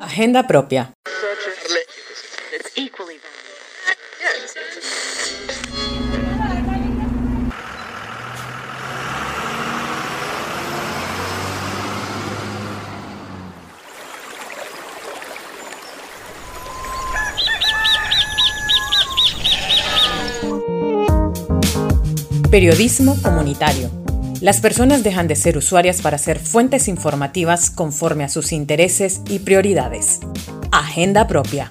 Agenda propia. Periodismo comunitario. Las personas dejan de ser usuarias para ser fuentes informativas conforme a sus intereses y prioridades. Agenda propia.